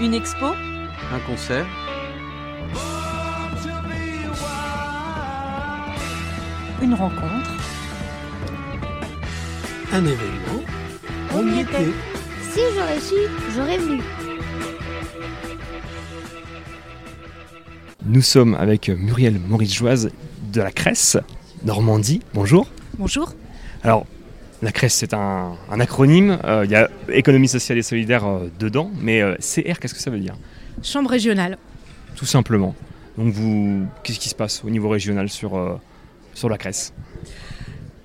Une expo Un concert Une rencontre Un événement On y était. Si j'aurais su, j'aurais venu. Nous sommes avec Muriel Maurice-Joise de la Cresse, Normandie. Bonjour. Bonjour. Alors, la Cresse, c'est un, un acronyme. Euh, Il y a économie sociale et solidaire euh, dedans. Mais euh, CR, qu'est-ce que ça veut dire? Chambre régionale. Tout simplement. Donc, vous, qu'est-ce qui se passe au niveau régional sur, sur la Cresse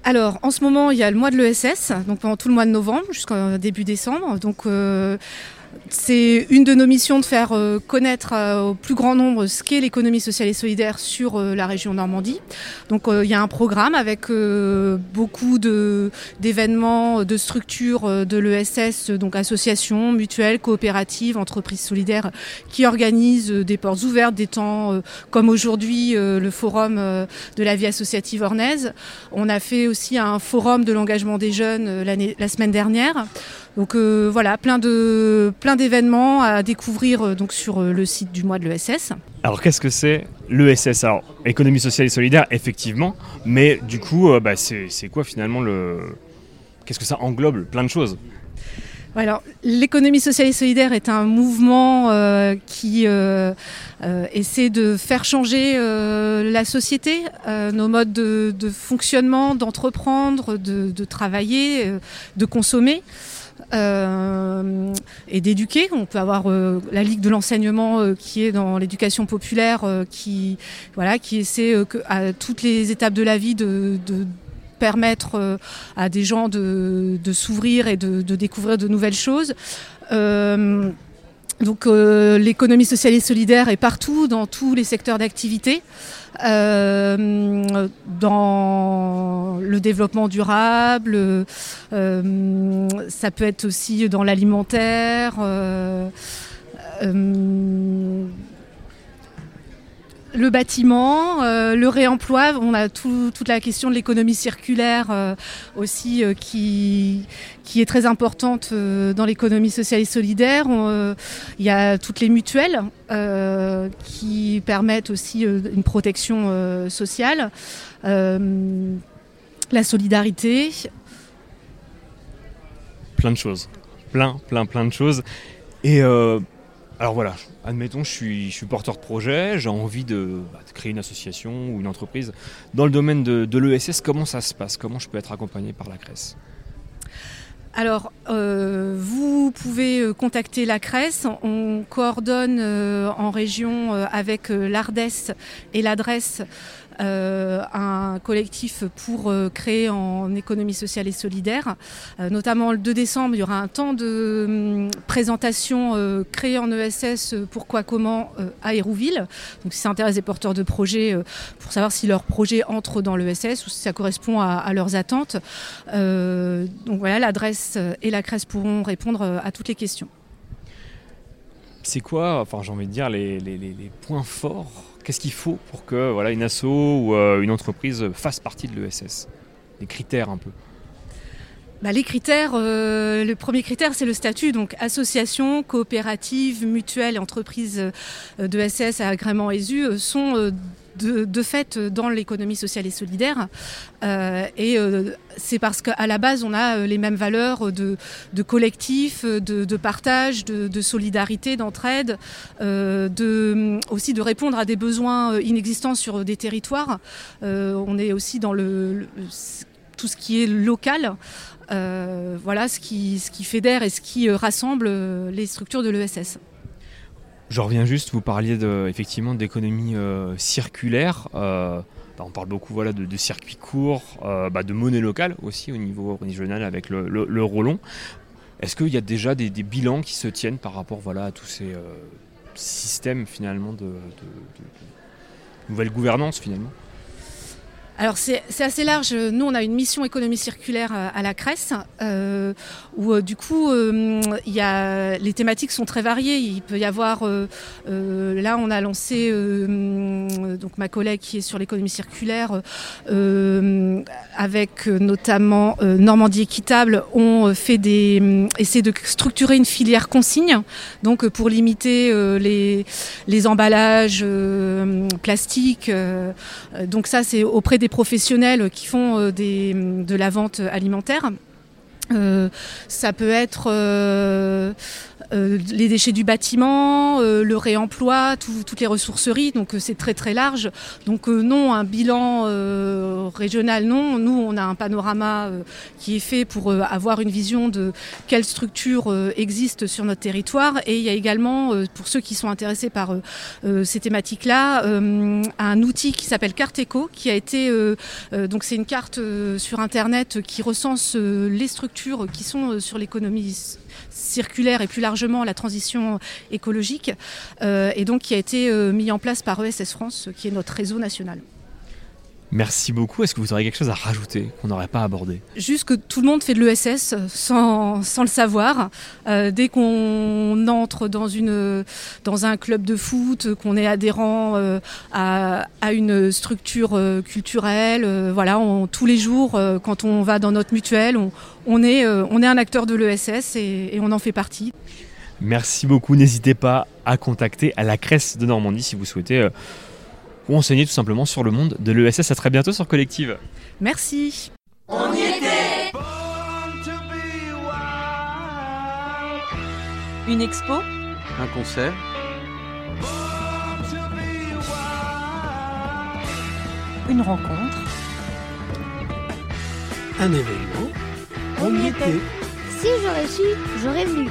Alors, en ce moment, il y a le mois de l'ESS, donc pendant tout le mois de novembre jusqu'au début décembre. Donc, euh, c'est une de nos missions de faire euh, connaître euh, au plus grand nombre ce qu'est l'économie sociale et solidaire sur euh, la région Normandie. Donc, il y a un programme avec beaucoup d'événements, de structures de l'ESS, donc associations, mutuelles, coopératives, entreprises solidaires, qui organisent des portes ouvertes, des temps comme aujourd'hui le forum de la vie associative ornaise. On a fait aussi un forum de l'engagement des jeunes la semaine dernière. Donc voilà, plein de plein d'événements à découvrir euh, donc sur euh, le site du mois de l'ESS. Alors, qu'est-ce que c'est l'ESS Alors, économie sociale et solidaire, effectivement. Mais du coup, euh, bah, c'est, quoi finalement le. Qu'est-ce que ça englobe Plein de choses? Alors, l'économie sociale et solidaire est un mouvement euh, qui euh, euh, essaie de faire changer la société, nos modes de, de fonctionnement, d'entreprendre, de, de travailler, de consommer. Euh, et d'éduquer. On peut avoir euh, la Ligue de l'enseignement euh, qui est dans l'éducation populaire, qui voilà, qui essaie à toutes les étapes de la vie de, permettre à des gens de, s'ouvrir et de découvrir de nouvelles choses. Donc euh, l'économie sociale et solidaire est partout, dans tous les secteurs d'activité, euh, dans le développement durable, euh, ça peut être aussi dans l'alimentaire. euh, euh, le bâtiment, euh, le réemploi, on a tout- toute la question de l'économie circulaire euh, aussi euh, qui, qui est très importante dans l'économie sociale et solidaire. Il y a toutes les mutuelles qui permettent aussi une protection sociale, la solidarité. plein de choses. Plein, plein, plein de choses. Et alors voilà, admettons, je suis, je porteur de projet, j'ai envie de, bah, de créer une association ou une entreprise. Dans le domaine de, l'ESS, comment ça se passe? Comment je peux être accompagné par la CRES Alors, euh, vous pouvez euh, contacter la CRES. On coordonne euh, en région avec l'ARDES et l'adresse un collectif pour euh, créer en économie sociale et solidaire. Euh, notamment le 2 décembre, il y aura un temps de hum, présentation euh, créé en ESS euh, Pourquoi Comment euh, à Hérouville. Donc si ça intéresse des porteurs de projets euh, pour savoir si leur projet entre dans l'ESS ou si ça correspond à, leurs attentes. Euh, donc voilà, l'adresse et la CRES pourront répondre euh, à toutes les questions. C'est quoi, enfin j'ai envie de dire, les points forts Qu'est-ce qu'il faut pour que voilà, une asso ou euh, une entreprise fasse partie de l'ESS Les critères un peu. Bah, les critères, euh, le premier critère, c'est le statut. Donc, association, coopérative, mutuelle entreprise euh, de SS à agrément ESU euh, sont euh, de, de fait dans l'économie sociale et solidaire. Euh, et euh, c'est parce qu'à la base, on a les mêmes valeurs de, de collectif, de, de partage, de, solidarité, d'entraide, de, aussi de répondre à des besoins inexistants sur des territoires. On est aussi dans le, le- tout ce qui est local. Euh, voilà ce qui, fédère et ce qui euh, rassemble euh, les structures de l'ESS. Je reviens juste, vous parliez effectivement d'économie circulaire. bah, on parle beaucoup de, circuits courts, bah, de monnaie locale aussi au niveau régional avec le, le. Est-ce qu'il y a déjà des, bilans qui se tiennent par rapport voilà, à tous ces systèmes finalement de- de nouvelle gouvernance finalement? Alors c'est assez large. Nous, on a une mission économie circulaire euh, à la Cresse, euh, où euh, du coup, euh, y a, les thématiques sont très variées. Il peut y avoir, là, on a lancé, donc ma collègue qui est sur l'économie circulaire, avec notamment Normandie équitable, ont fait des, essaie de structurer une filière consigne, donc pour limiter les, emballages plastiques. donc ça, c'est auprès des professionnels qui font euh, de la vente alimentaire. Euh, ça peut être euh, euh, les déchets du bâtiment, euh, le réemploi, tout- toutes les ressourceries, donc euh, c'est très très large. Donc non, un bilan régional, non. Nous, on a un panorama qui est fait pour avoir une vision de quelles structures existent sur notre territoire. Et il y a également, pour ceux qui sont intéressés par ces thématiques-là, un outil qui s'appelle Carteco, qui a été, donc c'est une carte sur Internet qui recense les structures qui sont euh, sur l'économie circulaire et plus largement la transition écologique, euh, et donc qui a été euh, mis en place par ESS France, qui est notre réseau national. Merci beaucoup. Est-ce que vous aurez quelque chose à rajouter qu'on n'aurait pas abordé? Juste que tout le monde fait de l'ESS sans, sans le savoir. Euh, dès qu'on entre dans, une, dans un club de foot, qu'on est adhérent euh, à, à une structure euh, culturelle, voilà, on- tous les jours, quand on va dans notre mutuelle, on, on est, on est un acteur de l'ESS et, et on en fait partie. Merci beaucoup. N'hésitez pas à contacter à la Cresse de Normandie si vous souhaitez ou enseigner tout simplement sur le monde de l'ESS. À très bientôt sur Collective. Merci. Une expo, Un concert une rencontre. Un événement On y était. Si j'aurais su, j'aurais venu.